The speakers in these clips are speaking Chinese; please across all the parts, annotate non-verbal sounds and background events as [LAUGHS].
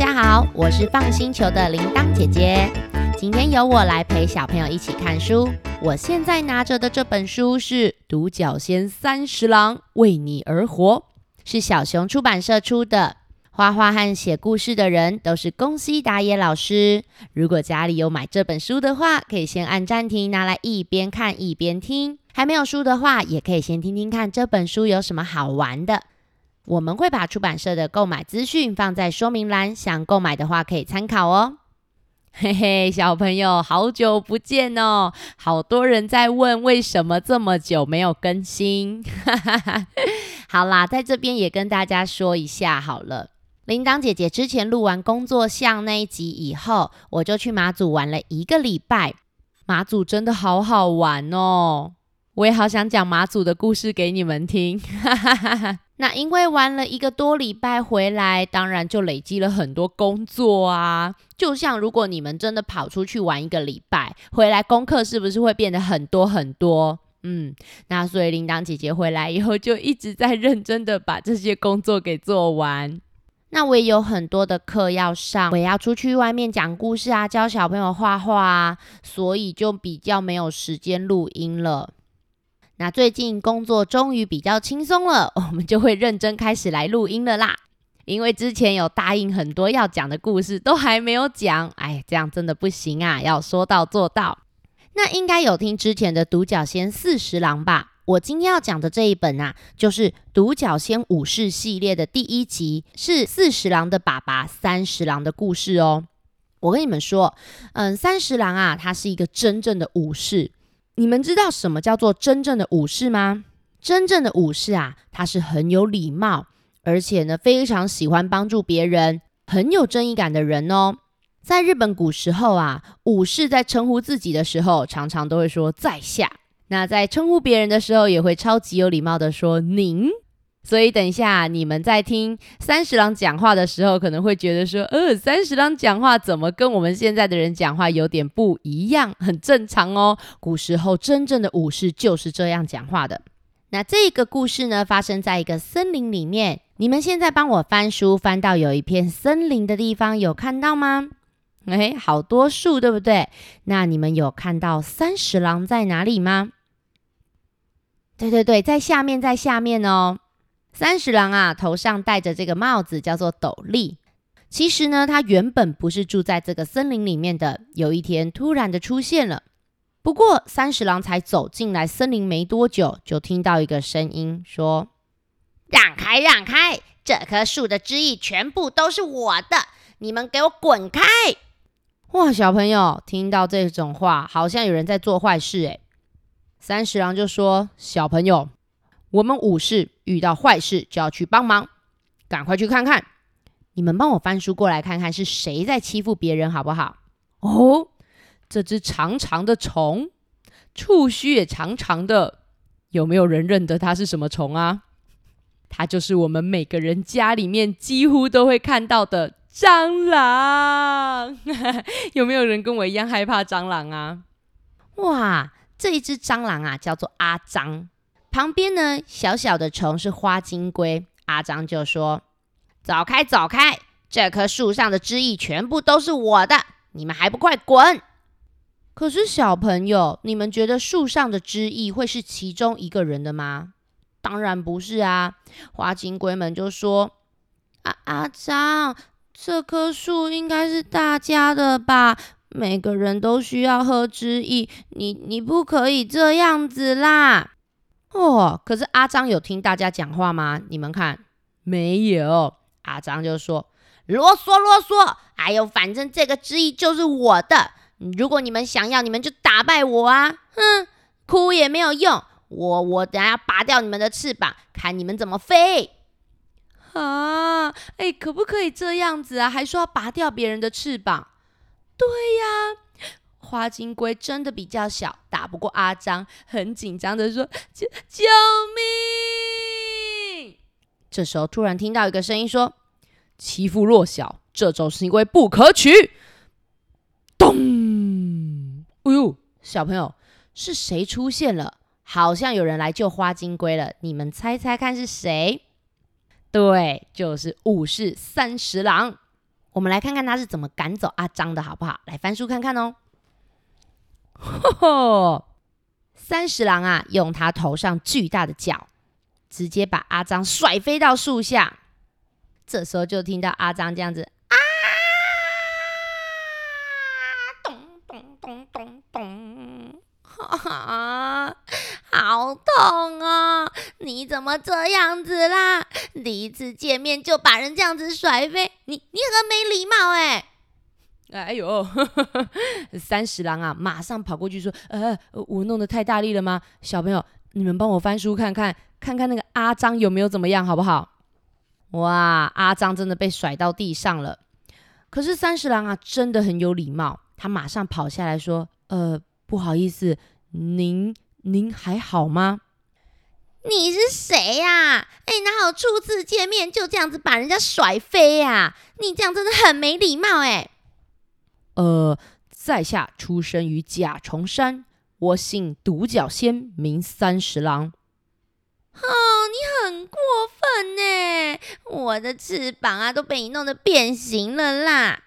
大家好，我是放星球的铃铛姐姐。今天由我来陪小朋友一起看书。我现在拿着的这本书是《独角仙三十郎为你而活》，是小熊出版社出的。画画和写故事的人都是宫西达也老师。如果家里有买这本书的话，可以先按暂停，拿来一边看一边听。还没有书的话，也可以先听听看这本书有什么好玩的。我们会把出版社的购买资讯放在说明栏，想购买的话可以参考哦。嘿嘿，小朋友，好久不见哦！好多人在问为什么这么久没有更新。[LAUGHS] 好啦，在这边也跟大家说一下好了。铃铛姐姐之前录完工作像那一集以后，我就去马祖玩了一个礼拜。马祖真的好好玩哦，我也好想讲马祖的故事给你们听。那因为玩了一个多礼拜回来，当然就累积了很多工作啊。就像如果你们真的跑出去玩一个礼拜，回来功课是不是会变得很多很多？嗯，那所以铃铛姐姐回来以后就一直在认真的把这些工作给做完。那我也有很多的课要上，我也要出去外面讲故事啊，教小朋友画画啊，所以就比较没有时间录音了。那最近工作终于比较轻松了，我们就会认真开始来录音了啦。因为之前有答应很多要讲的故事，都还没有讲，哎，这样真的不行啊，要说到做到。那应该有听之前的《独角仙四十郎》吧？我今天要讲的这一本啊，就是《独角仙武士》系列的第一集，是四十郎的爸爸三十郎的故事哦。我跟你们说，嗯，三十郎啊，他是一个真正的武士。你们知道什么叫做真正的武士吗？真正的武士啊，他是很有礼貌，而且呢，非常喜欢帮助别人，很有正义感的人哦。在日本古时候啊，武士在称呼自己的时候，常常都会说在下。那在称呼别人的时候，也会超级有礼貌的说“您”。所以等一下你们在听三十郎讲话的时候，可能会觉得说：“呃，三十郎讲话怎么跟我们现在的人讲话有点不一样？”很正常哦。古时候真正的武士就是这样讲话的。那这个故事呢，发生在一个森林里面。你们现在帮我翻书，翻到有一片森林的地方，有看到吗？哎，好多树，对不对？那你们有看到三十郎在哪里吗？对对对，在下面，在下面哦。三十郎啊，头上戴着这个帽子叫做斗笠。其实呢，他原本不是住在这个森林里面的。有一天，突然的出现了。不过，三十郎才走进来森林没多久，就听到一个声音说：“让开，让开！这棵树的枝叶全部都是我的，你们给我滚开！”哇，小朋友听到这种话，好像有人在做坏事诶。三十郎就说：“小朋友，我们武士遇到坏事就要去帮忙，赶快去看看。你们帮我翻书过来看看是谁在欺负别人，好不好？”哦，这只长长的虫，触须也长长的，有没有人认得它是什么虫啊？它就是我们每个人家里面几乎都会看到的蟑螂。[LAUGHS] 有没有人跟我一样害怕蟑螂啊？哇！这一只蟑螂啊，叫做阿张。旁边呢，小小的虫是花金龟。阿张就说：“走开，走开！这棵树上的枝叶全部都是我的，你们还不快滚！”可是小朋友，你们觉得树上的枝叶会是其中一个人的吗？当然不是啊！花金龟们就说：“阿阿张，这棵树应该是大家的吧？”每个人都需要喝汁液，你你不可以这样子啦！哦，可是阿张有听大家讲话吗？你们看，没有。阿张就说：“啰嗦啰嗦，哎呦，反正这个汁液就是我的，如果你们想要，你们就打败我啊！哼，哭也没有用，我我等下要拔掉你们的翅膀，看你们怎么飞！啊，哎，可不可以这样子啊？还说要拔掉别人的翅膀？”对呀，花金龟真的比较小，打不过阿张，很紧张的说：“救救命！”这时候突然听到一个声音说：“欺负弱小，这种行为不可取。”咚！哎呦，小朋友是谁出现了？好像有人来救花金龟了。你们猜猜看是谁？对，就是武士三十郎。我们来看看他是怎么赶走阿张的，好不好？来翻书看看哦。吼吼，三十郎啊，用他头上巨大的脚，直接把阿张甩飞到树下。这时候就听到阿张这样子啊，咚咚咚咚咚，哈哈，好痛啊！你怎么这样子啦？第一次见面就把人这样子甩飞，你你很没礼貌哎！哎呦，[LAUGHS] 三十郎啊，马上跑过去说：“呃，我弄得太大力了吗？小朋友，你们帮我翻书看看，看看那个阿张有没有怎么样，好不好？”哇，阿张真的被甩到地上了。可是三十郎啊，真的很有礼貌，他马上跑下来说：“呃，不好意思，您您还好吗？”你是谁呀？哎，哪有初次见面就这样子把人家甩飞呀？你这样真的很没礼貌哎。呃，在下出生于甲虫山，我姓独角仙，名三十郎。哦，你很过分呢！我的翅膀啊都被你弄得变形了啦。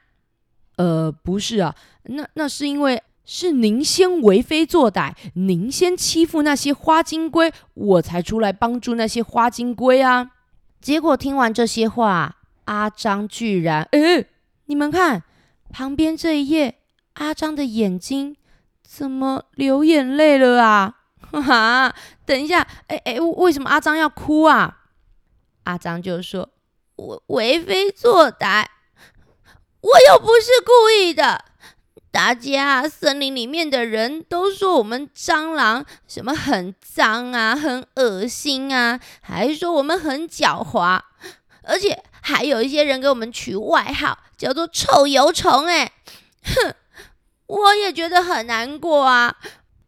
呃，不是啊，那那是因为。是您先为非作歹，您先欺负那些花金龟，我才出来帮助那些花金龟啊！结果听完这些话，阿张居然……哎，你们看旁边这一页，阿张的眼睛怎么流眼泪了啊？[LAUGHS] 哈，等一下，哎哎，为什么阿张要哭啊？阿张就说：“我为非作歹，我又不是故意的。”大家森林里面的人都说我们蟑螂什么很脏啊，很恶心啊，还说我们很狡猾，而且还有一些人给我们取外号叫做臭油虫。哎，哼，[LAUGHS] 我也觉得很难过啊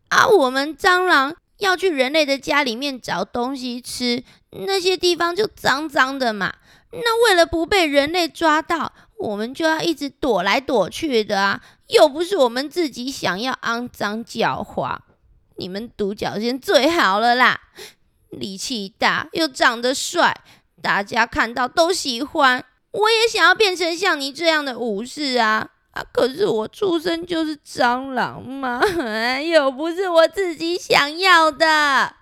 啊！我们蟑螂要去人类的家里面找东西吃，那些地方就脏脏的嘛。那为了不被人类抓到，我们就要一直躲来躲去的啊。又不是我们自己想要肮脏狡猾，你们独角仙最好了啦，力气大又长得帅，大家看到都喜欢。我也想要变成像你这样的武士啊！啊，可是我出生就是蟑螂嘛，[LAUGHS] 又不是我自己想要的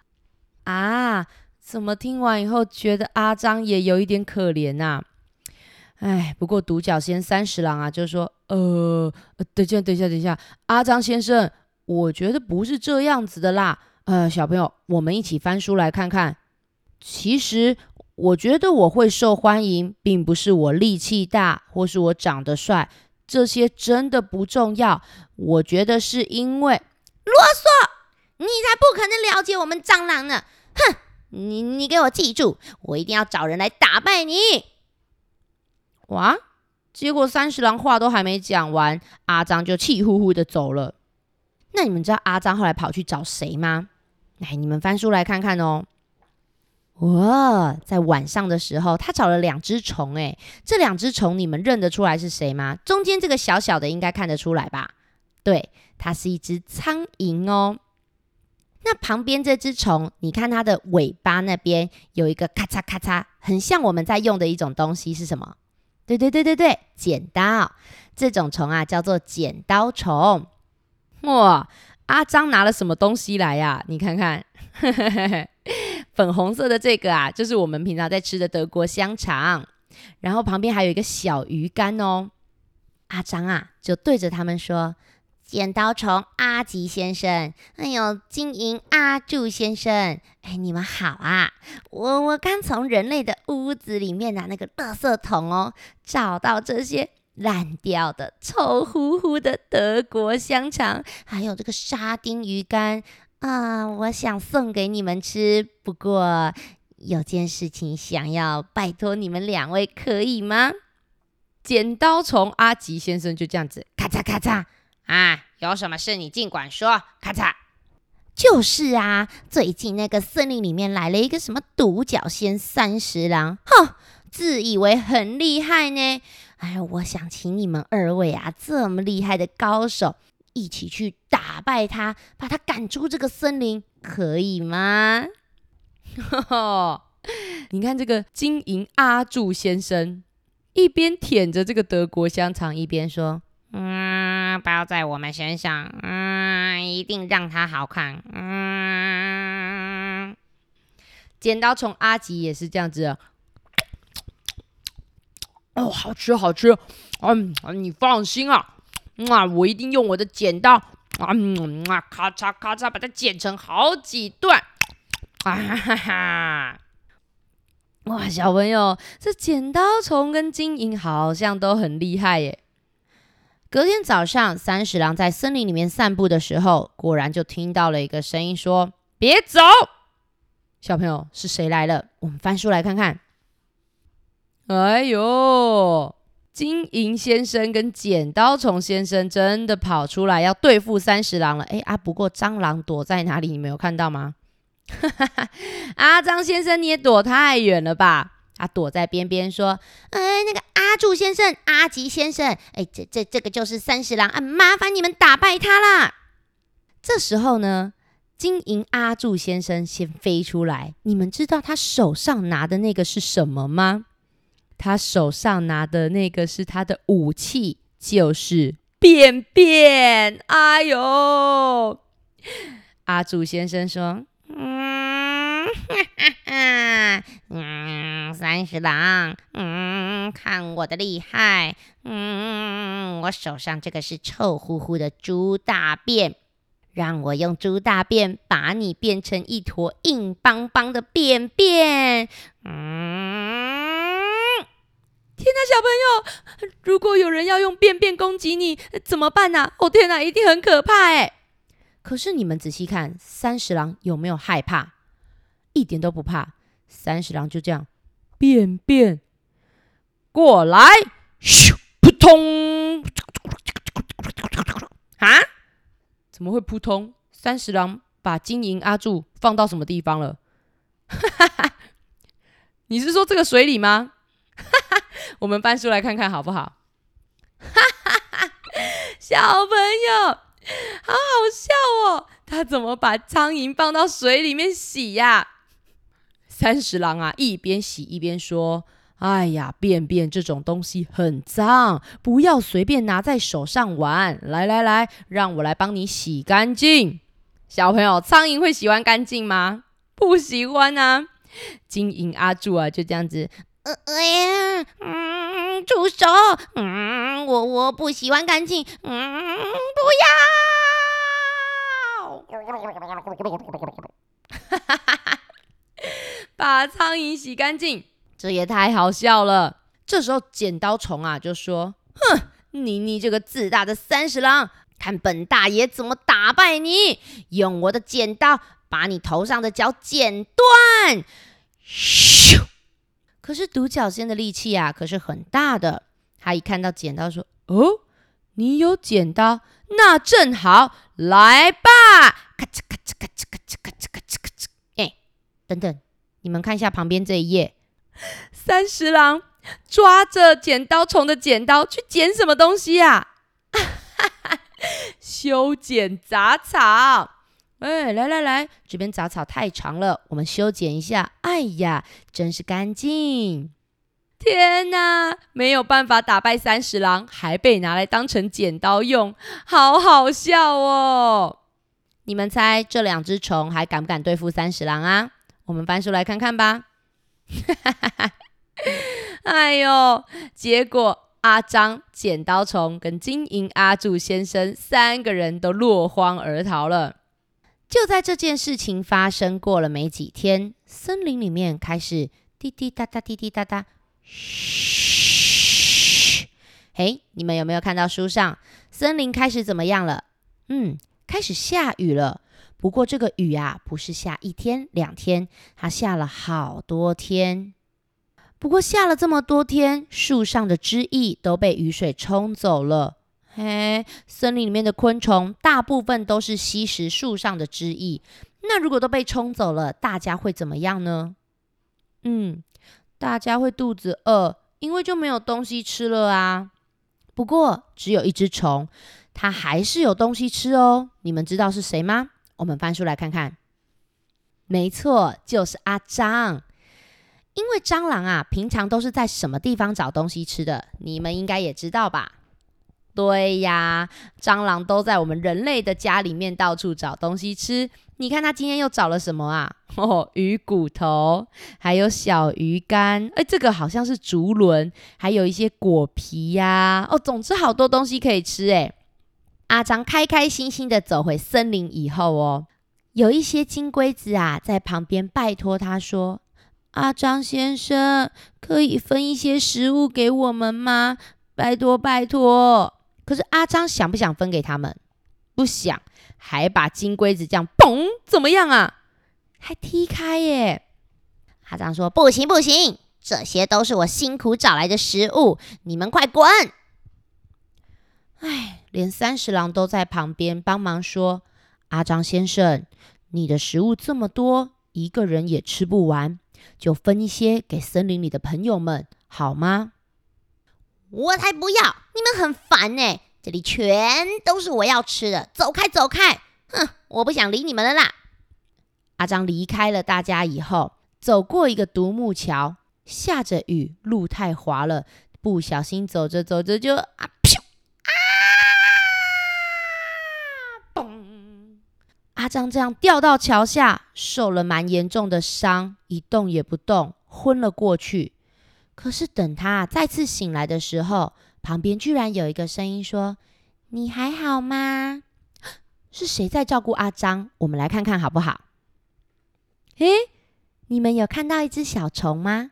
啊！怎么听完以后觉得阿张也有一点可怜呐？哎，不过独角仙三十郎啊，就说：“呃，等一下，等一下，等一下，阿张先生，我觉得不是这样子的啦。呃，小朋友，我们一起翻书来看看。其实，我觉得我会受欢迎，并不是我力气大，或是我长得帅，这些真的不重要。我觉得是因为啰嗦，你才不可能了解我们蟑螂呢！哼，你你给我记住，我一定要找人来打败你。”哇！结果三十郎话都还没讲完，阿张就气呼呼的走了。那你们知道阿张后来跑去找谁吗？来，你们翻书来看看哦。哇，在晚上的时候，他找了两只虫。哎，这两只虫你们认得出来是谁吗？中间这个小小的应该看得出来吧？对，它是一只苍蝇哦。那旁边这只虫，你看它的尾巴那边有一个咔嚓咔嚓，很像我们在用的一种东西，是什么？对对对对对，剪刀这种虫啊，叫做剪刀虫。哇，阿张拿了什么东西来呀？你看看，[LAUGHS] 粉红色的这个啊，就是我们平常在吃的德国香肠。然后旁边还有一个小鱼干哦。阿张啊，就对着他们说。剪刀虫阿吉先生，还有金银阿柱先生，哎，你们好啊！我我刚从人类的屋子里面拿那个垃圾桶哦，找到这些烂掉的、臭乎乎的德国香肠，还有这个沙丁鱼干啊，我想送给你们吃。不过有件事情想要拜托你们两位，可以吗？剪刀虫阿吉先生就这样子，咔嚓咔嚓。啊，有什么事你尽管说。咔嚓，就是啊，最近那个森林里面来了一个什么独角仙三十郎，哼，自以为很厉害呢。哎，我想请你们二位啊，这么厉害的高手，一起去打败他，把他赶出这个森林，可以吗？[LAUGHS] 你看这个金银阿柱先生。一边舔着这个德国香肠，一边说：“嗯，包在我们身上，嗯，一定让它好看。”嗯，剪刀虫阿吉也是这样子。哦，好吃，好吃。嗯，你放心啊，啊，我一定用我的剪刀，啊，嗯，啊，咔嚓咔嚓把它剪成好几段。啊哈哈！哇，小朋友，这剪刀虫跟金银好像都很厉害耶。隔天早上，三十郎在森林里面散步的时候，果然就听到了一个声音说：“别走！”小朋友是谁来了？我们翻书来看看。哎呦，金银先生跟剪刀虫先生真的跑出来要对付三十郎了。哎啊，不过蟑螂躲在哪里？你没有看到吗？阿 [LAUGHS] 张先生，你也躲太远了吧？他躲在边边说：“哎，那个阿柱先生、阿吉先生，哎，这这这个就是三十郎啊，麻烦你们打败他啦。”这时候呢，金银阿柱先生先飞出来。你们知道他手上拿的那个是什么吗？他手上拿的那个是他的武器，就是便便。哎呦，阿柱先生说。嗯，哈哈，嗯，三十郎，嗯，看我的厉害，嗯，我手上这个是臭乎乎的猪大便，让我用猪大便把你变成一坨硬邦邦的便便。嗯，天哪，小朋友，如果有人要用便便攻击你，怎么办呢？哦天哪，一定很可怕哎。可是你们仔细看，三十郎有没有害怕？一点都不怕。三十郎就这样，便便过来，咻，扑通！啊？怎么会扑通？三十郎把金银阿柱放到什么地方了？哈哈哈！你是说这个水里吗？[LAUGHS] 我们翻书来看看好不好？哈哈！小朋友。好好笑哦！他怎么把苍蝇放到水里面洗呀？三十郎啊，一边洗一边说：“哎呀，便便这种东西很脏，不要随便拿在手上玩。来来来，让我来帮你洗干净。”小朋友，苍蝇会喜欢干净吗？不喜欢啊！金银阿柱啊，就这样子，呃，哎呀，嗯，住手！嗯，我我不喜欢干净，嗯，不要。把苍蝇洗干净，这也太好笑了。这时候剪刀虫啊就说：“哼，你你这个自大的三十郎，看本大爷怎么打败你！用我的剪刀把你头上的角剪断。”咻！可是独角仙的力气啊可是很大的。他一看到剪刀说：“哦，你有剪刀，那正好，来吧！”咔嚓咔嚓咔嚓咔嚓咔嚓咔嚓咔嚓！哎，等等。你们看一下旁边这一页，三十郎抓着剪刀虫的剪刀去剪什么东西呀？[LAUGHS] 修剪杂草。哎，来来来，这边杂草太长了，我们修剪一下。哎呀，真是干净！天哪，没有办法打败三十郎，还被拿来当成剪刀用，好好笑哦！你们猜这两只虫还敢不敢对付三十郎啊？我们翻书来看看吧。哈哈哈哎呦，结果阿张、剪刀虫跟金银阿柱先生三个人都落荒而逃了。就在这件事情发生过了没几天，森林里面开始滴滴答答、滴滴答答。嘘，嘿，你们有没有看到书上森林开始怎么样了？嗯，开始下雨了。不过这个雨啊，不是下一天两天，它下了好多天。不过下了这么多天，树上的枝叶都被雨水冲走了。嘿，森林里面的昆虫大部分都是吸食树上的汁液。那如果都被冲走了，大家会怎么样呢？嗯，大家会肚子饿，因为就没有东西吃了啊。不过只有一只虫，它还是有东西吃哦。你们知道是谁吗？我们翻书来看看，没错，就是阿张。因为蟑螂啊，平常都是在什么地方找东西吃的？你们应该也知道吧？对呀，蟑螂都在我们人类的家里面到处找东西吃。你看它今天又找了什么啊？[LAUGHS] 哦，鱼骨头，还有小鱼干。哎，这个好像是竹轮，还有一些果皮呀。哦，总之好多东西可以吃。哎，阿张开开心心的走回森林以后哦，有一些金龟子啊在旁边拜托他说。阿张先生，可以分一些食物给我们吗？拜托拜托！可是阿张想不想分给他们？不想，还把金龟子这样嘣，怎么样啊？还踢开耶！阿张说：“不行不行，这些都是我辛苦找来的食物，你们快滚！”哎，连三十郎都在旁边帮忙说：“阿张先生，你的食物这么多，一个人也吃不完。”就分一些给森林里的朋友们，好吗？我才不要！你们很烦呢，这里全都是我要吃的，走开，走开！哼，我不想理你们了啦！阿张离开了大家以后，走过一个独木桥，下着雨，路太滑了，不小心走着走着就啊！噗！啊！嘣阿张这样掉到桥下，受了蛮严重的伤，一动也不动，昏了过去。可是等他再次醒来的时候，旁边居然有一个声音说：“你还好吗？”是谁在照顾阿张？我们来看看好不好？诶，你们有看到一只小虫吗？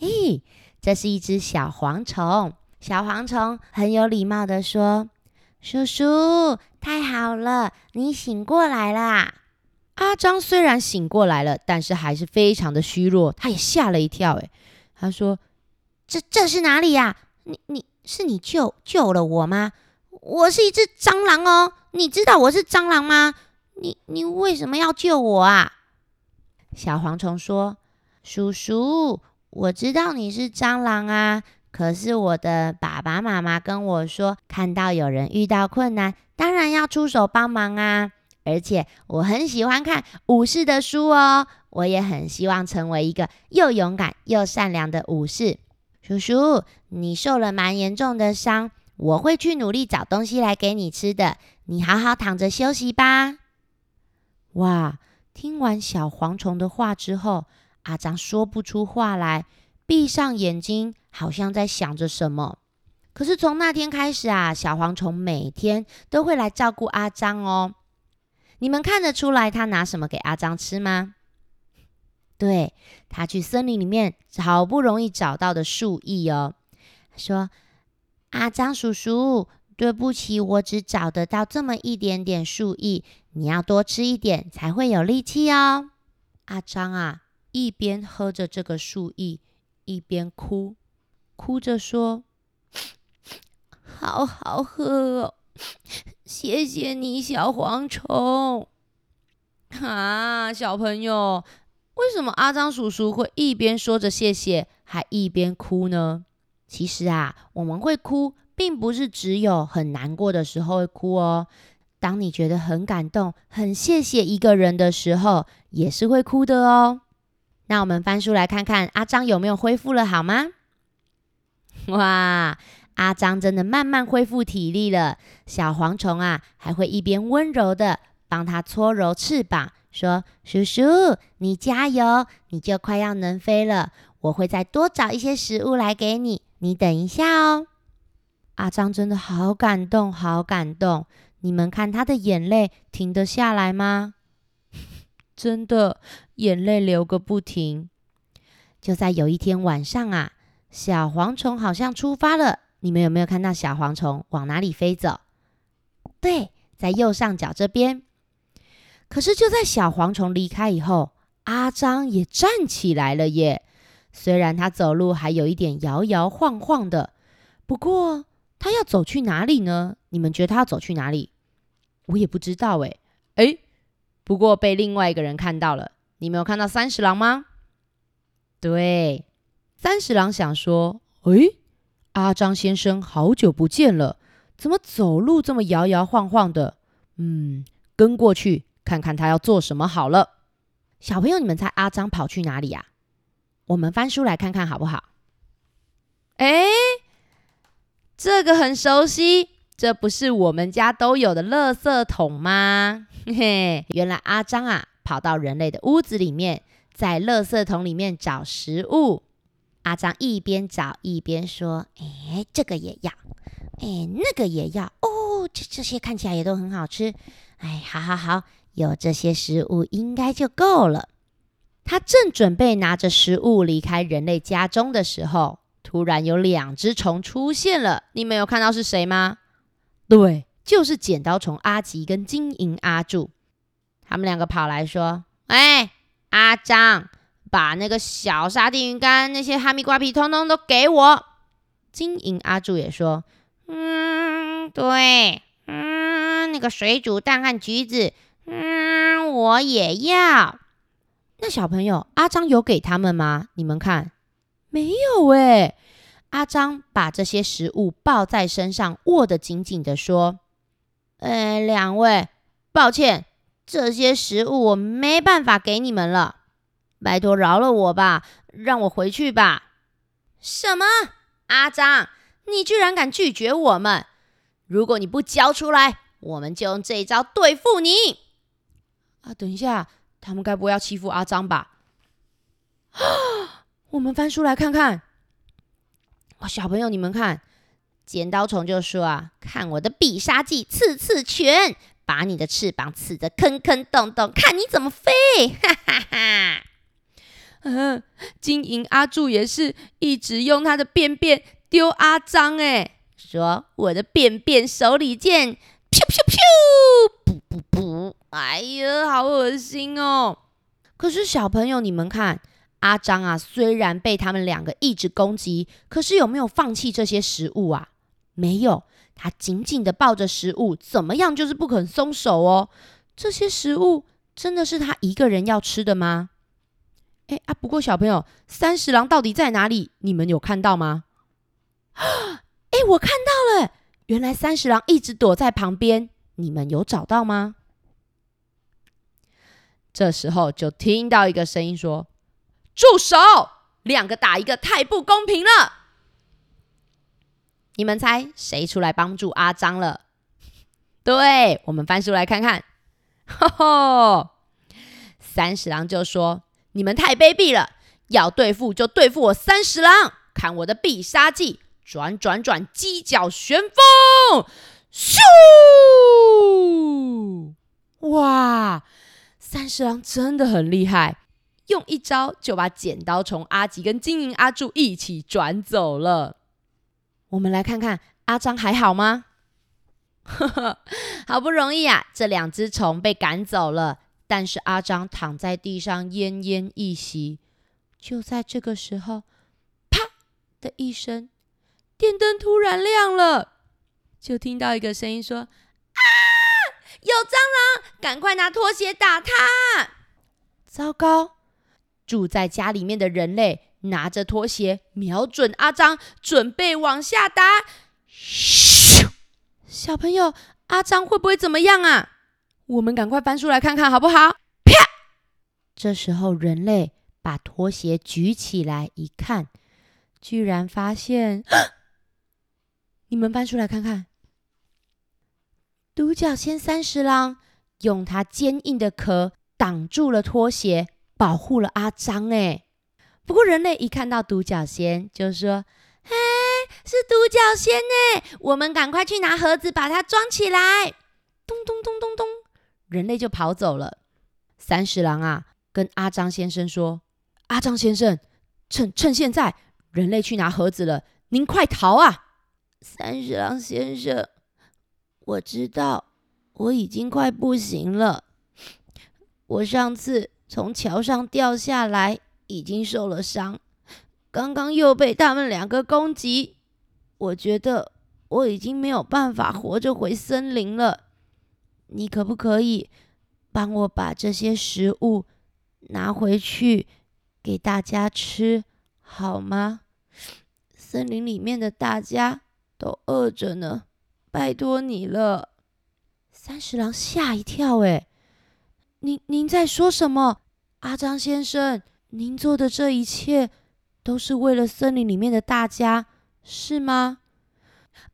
咦，这是一只小蝗虫。小蝗虫很有礼貌的说。叔叔，太好了，你醒过来啦！阿张虽然醒过来了，但是还是非常的虚弱，他也吓了一跳。诶，他说：“这这是哪里呀？你你是你救救了我吗？我是一只蟑螂哦，你知道我是蟑螂吗？你你为什么要救我啊？”小蝗虫说：“叔叔，我知道你是蟑螂啊。”可是我的爸爸妈妈跟我说，看到有人遇到困难，当然要出手帮忙啊！而且我很喜欢看武士的书哦，我也很希望成为一个又勇敢又善良的武士。叔叔，你受了蛮严重的伤，我会去努力找东西来给你吃的。你好好躺着休息吧。哇！听完小蝗虫的话之后，阿张说不出话来。闭上眼睛，好像在想着什么。可是从那天开始啊，小蝗虫每天都会来照顾阿张哦。你们看得出来他拿什么给阿张吃吗？对他去森林里面好不容易找到的树叶哦。说：“阿张叔叔，对不起，我只找得到这么一点点树叶，你要多吃一点才会有力气哦。”阿张啊，一边喝着这个树叶。一边哭，哭着说：“好好喝哦，谢谢你，小蝗虫。”啊，小朋友，为什么阿张叔叔会一边说着谢谢，还一边哭呢？其实啊，我们会哭，并不是只有很难过的时候会哭哦。当你觉得很感动、很谢谢一个人的时候，也是会哭的哦。那我们翻书来看看阿张有没有恢复了，好吗？哇，阿张真的慢慢恢复体力了。小蝗虫啊，还会一边温柔的帮他搓揉翅膀，说：“叔叔，你加油，你就快要能飞了。我会再多找一些食物来给你，你等一下哦。”阿张真的好感动，好感动。你们看他的眼泪停得下来吗？[LAUGHS] 真的眼泪流个不停。就在有一天晚上啊，小蝗虫好像出发了。你们有没有看到小蝗虫往哪里飞走？对，在右上角这边。可是就在小蝗虫离开以后，阿张也站起来了耶。虽然他走路还有一点摇摇晃晃的，不过他要走去哪里呢？你们觉得他要走去哪里？我也不知道哎。哎。不过被另外一个人看到了，你没有看到三十郎吗？对，三十郎想说：“诶，阿张先生好久不见了，怎么走路这么摇摇晃晃的？嗯，跟过去看看他要做什么好了。”小朋友，你们猜阿张跑去哪里呀？我们翻书来看看好不好？哎，这个很熟悉，这不是我们家都有的垃圾桶吗？嘿嘿，原来阿张啊，跑到人类的屋子里面，在垃圾桶里面找食物。阿张一边找一边说：“哎，这个也要，哎，那个也要。哦，这这些看起来也都很好吃。哎，好好好，有这些食物应该就够了。”他正准备拿着食物离开人类家中的时候，突然有两只虫出现了。你们有看到是谁吗？对，就是剪刀虫阿吉跟金银阿柱。他们两个跑来说：“哎，阿张。”把那个小沙丁鱼干、那些哈密瓜皮，通通都给我。金银阿柱也说：“嗯，对，嗯，那个水煮蛋和橘子，嗯，我也要。”那小朋友阿张有给他们吗？你们看，没有哎。阿张把这些食物抱在身上，握得紧紧的，说：“呃，两位，抱歉，这些食物我没办法给你们了。”拜托饶了我吧，让我回去吧。什么？阿张，你居然敢拒绝我们？如果你不交出来，我们就用这一招对付你。啊，等一下，他们该不会要欺负阿张吧？啊 [GASPS] 我们翻书来看看。哇，小朋友，你们看，剪刀虫就说啊，看我的必杀技刺刺拳，把你的翅膀刺得坑坑洞洞，看你怎么飞！哈哈哈。嗯，金银阿柱也是一直用他的便便丢阿张，哎，说我的便便手里剑，噗噗噗，噗噗噗，哎呀，好恶心哦！可是小朋友，你们看，阿张啊，虽然被他们两个一直攻击，可是有没有放弃这些食物啊？没有，他紧紧的抱着食物，怎么样就是不肯松手哦。这些食物真的是他一个人要吃的吗？哎啊！不过小朋友，三十郎到底在哪里？你们有看到吗？[GASPS] 哎，我看到了，原来三十郎一直躲在旁边。你们有找到吗？这时候就听到一个声音说：“住手！两个打一个，太不公平了。”你们猜谁出来帮助阿张了？[LAUGHS] 对，我们翻书来看看。吼吼，三十郎就说。你们太卑鄙了！要对付就对付我三十郎，看我的必杀技——转转转犄角旋风！咻！哇，三十郎真的很厉害，用一招就把剪刀虫阿吉跟金银阿柱一起转走了。我们来看看阿张还好吗？[LAUGHS] 好不容易啊，这两只虫被赶走了。但是阿张躺在地上奄奄一息。就在这个时候，啪的一声，电灯突然亮了，就听到一个声音说：“，有蟑螂！赶快拿拖鞋打它！”糟糕！住在家里面的人类拿着拖鞋，瞄准阿张，准备往下打。咻！小朋友，阿张会不会怎么样啊？我们赶快翻出来看看好不好？啪！这时候人类把拖鞋举起来一看，居然发现，[GASPS] 你们翻出来看看，独角仙三十郎用它坚硬的壳挡住了拖鞋，保护了阿张。哎，不过人类一看到独角仙，就说：“哎，是独角仙呢！我们赶快去拿盒子把它装起来。”咚咚咚咚咚。人类就跑走了。三十郎啊，跟阿张先生说：“阿张先生，趁趁现在，人类去拿盒子了，您快逃啊！”三十郎先生，我知道我已经快不行了。我上次从桥上掉下来，已经受了伤，刚刚又被他们两个攻击，我觉得我已经没有办法活着回森林了。你可不可以帮我把这些食物拿回去给大家吃，好吗？森林里面的大家都饿着呢，拜托你了。三十郎吓一跳，哎，您您在说什么？阿张先生，您做的这一切都是为了森林里面的大家，是吗？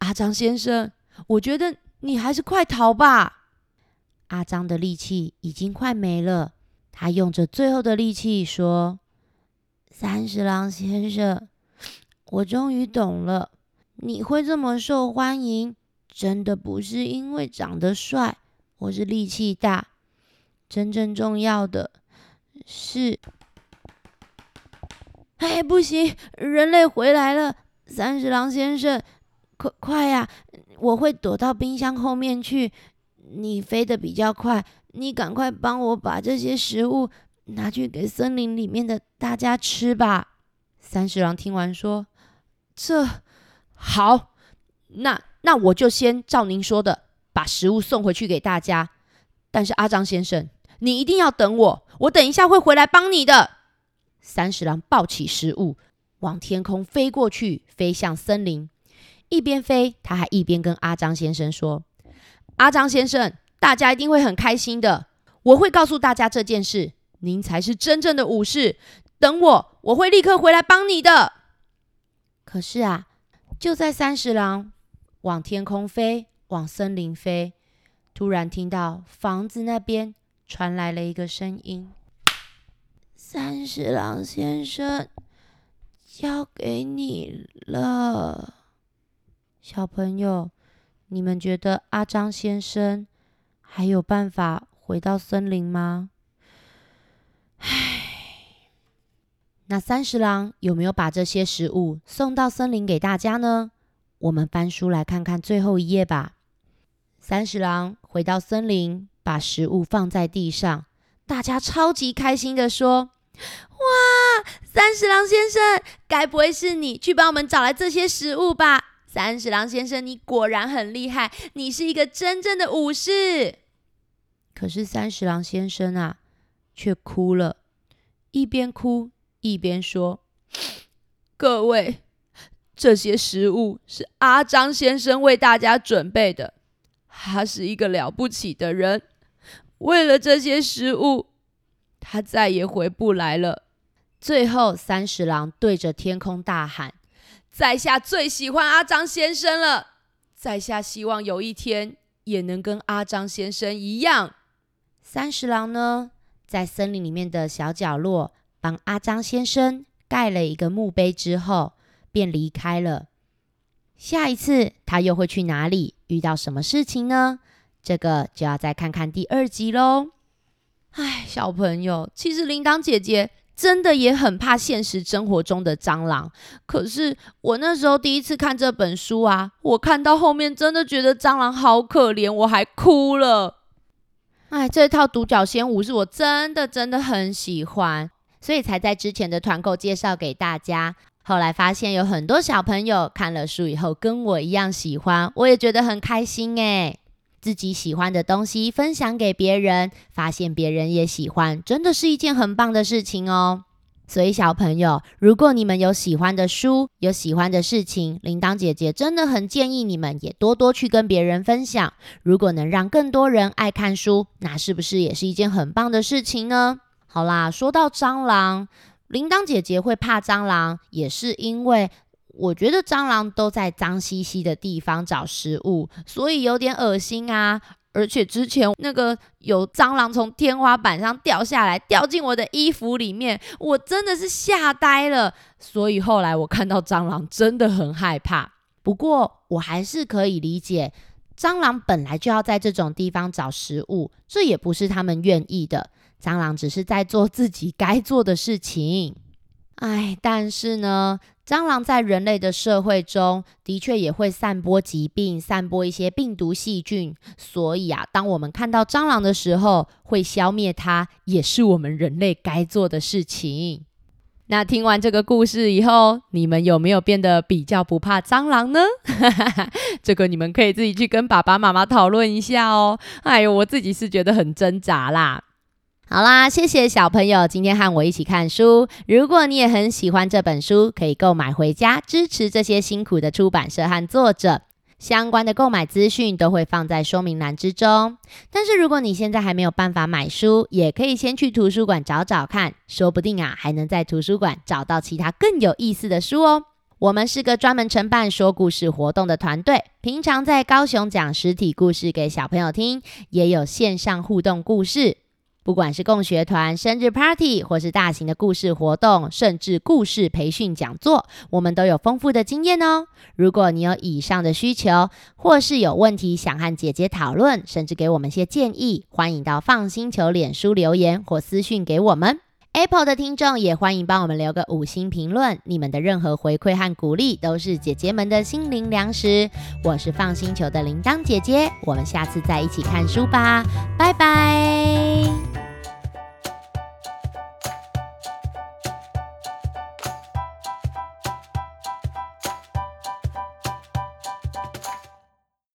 阿张先生，我觉得你还是快逃吧。阿张的力气已经快没了，他用着最后的力气说：“三十郎先生，我终于懂了，你会这么受欢迎，真的不是因为长得帅或是力气大，真正重要的是……哎，不行，人类回来了，三十郎先生，快快呀！我会躲到冰箱后面去。”你飞得比较快，你赶快帮我把这些食物拿去给森林里面的大家吃吧。三十郎听完说：“这好，那那我就先照您说的，把食物送回去给大家。但是阿张先生，你一定要等我，我等一下会回来帮你的。”三十郎抱起食物，往天空飞过去，飞向森林。一边飞，他还一边跟阿张先生说。阿张先生，大家一定会很开心的。我会告诉大家这件事，您才是真正的武士。等我，我会立刻回来帮你的。可是啊，就在三十郎往天空飞，往森林飞，突然听到房子那边传来了一个声音：“三十郎先生，交给你了，小朋友。”你们觉得阿张先生还有办法回到森林吗？唉，那三十郎有没有把这些食物送到森林给大家呢？我们翻书来看看最后一页吧。三十郎回到森林，把食物放在地上，大家超级开心的说：“哇，三十郎先生，该不会是你去帮我们找来这些食物吧？”三十郎先生，你果然很厉害，你是一个真正的武士。可是三十郎先生啊，却哭了，一边哭一边说：“ [SNIFFS] 各位，这些食物是阿张先生为大家准备的，他是一个了不起的人。为了这些食物，他再也回不来了。”最后，三十郎对着天空大喊。在下最喜欢阿张先生了，在下希望有一天也能跟阿张先生一样。三十郎呢，在森林里面的小角落帮阿张先生盖了一个墓碑之后，便离开了。下一次他又会去哪里？遇到什么事情呢？这个就要再看看第二集喽。唉，小朋友，其实铃铛姐姐。真的也很怕现实生活中的蟑螂，可是我那时候第一次看这本书啊，我看到后面真的觉得蟑螂好可怜，我还哭了。哎，这套独角仙舞是我真的真的很喜欢，所以才在之前的团购介绍给大家。后来发现有很多小朋友看了书以后跟我一样喜欢，我也觉得很开心哎。自己喜欢的东西分享给别人，发现别人也喜欢，真的是一件很棒的事情哦。所以小朋友，如果你们有喜欢的书，有喜欢的事情，铃铛姐姐真的很建议你们也多多去跟别人分享。如果能让更多人爱看书，那是不是也是一件很棒的事情呢？好啦，说到蟑螂，铃铛姐姐会怕蟑螂，也是因为。我觉得蟑螂都在脏兮兮的地方找食物，所以有点恶心啊！而且之前那个有蟑螂从天花板上掉下来，掉进我的衣服里面，我真的是吓呆了。所以后来我看到蟑螂真的很害怕。不过我还是可以理解，蟑螂本来就要在这种地方找食物，这也不是他们愿意的。蟑螂只是在做自己该做的事情。哎，但是呢？蟑螂在人类的社会中的确也会散播疾病，散播一些病毒细菌。所以啊，当我们看到蟑螂的时候，会消灭它，也是我们人类该做的事情。那听完这个故事以后，你们有没有变得比较不怕蟑螂呢？[LAUGHS] 这个你们可以自己去跟爸爸妈妈讨论一下哦。哎呦，我自己是觉得很挣扎啦。好啦，谢谢小朋友今天和我一起看书。如果你也很喜欢这本书，可以购买回家支持这些辛苦的出版社和作者。相关的购买资讯都会放在说明栏之中。但是如果你现在还没有办法买书，也可以先去图书馆找找看，说不定啊还能在图书馆找到其他更有意思的书哦。我们是个专门承办说故事活动的团队，平常在高雄讲实体故事给小朋友听，也有线上互动故事。不管是共学团、生日 party，或是大型的故事活动，甚至故事培训讲座，我们都有丰富的经验哦。如果你有以上的需求，或是有问题想和姐姐讨论，甚至给我们些建议，欢迎到放心求脸书留言或私讯给我们。Apple 的听众也欢迎帮我们留个五星评论，你们的任何回馈和鼓励都是姐姐们的心灵粮食。我是放星球的铃铛姐姐，我们下次再一起看书吧，拜拜。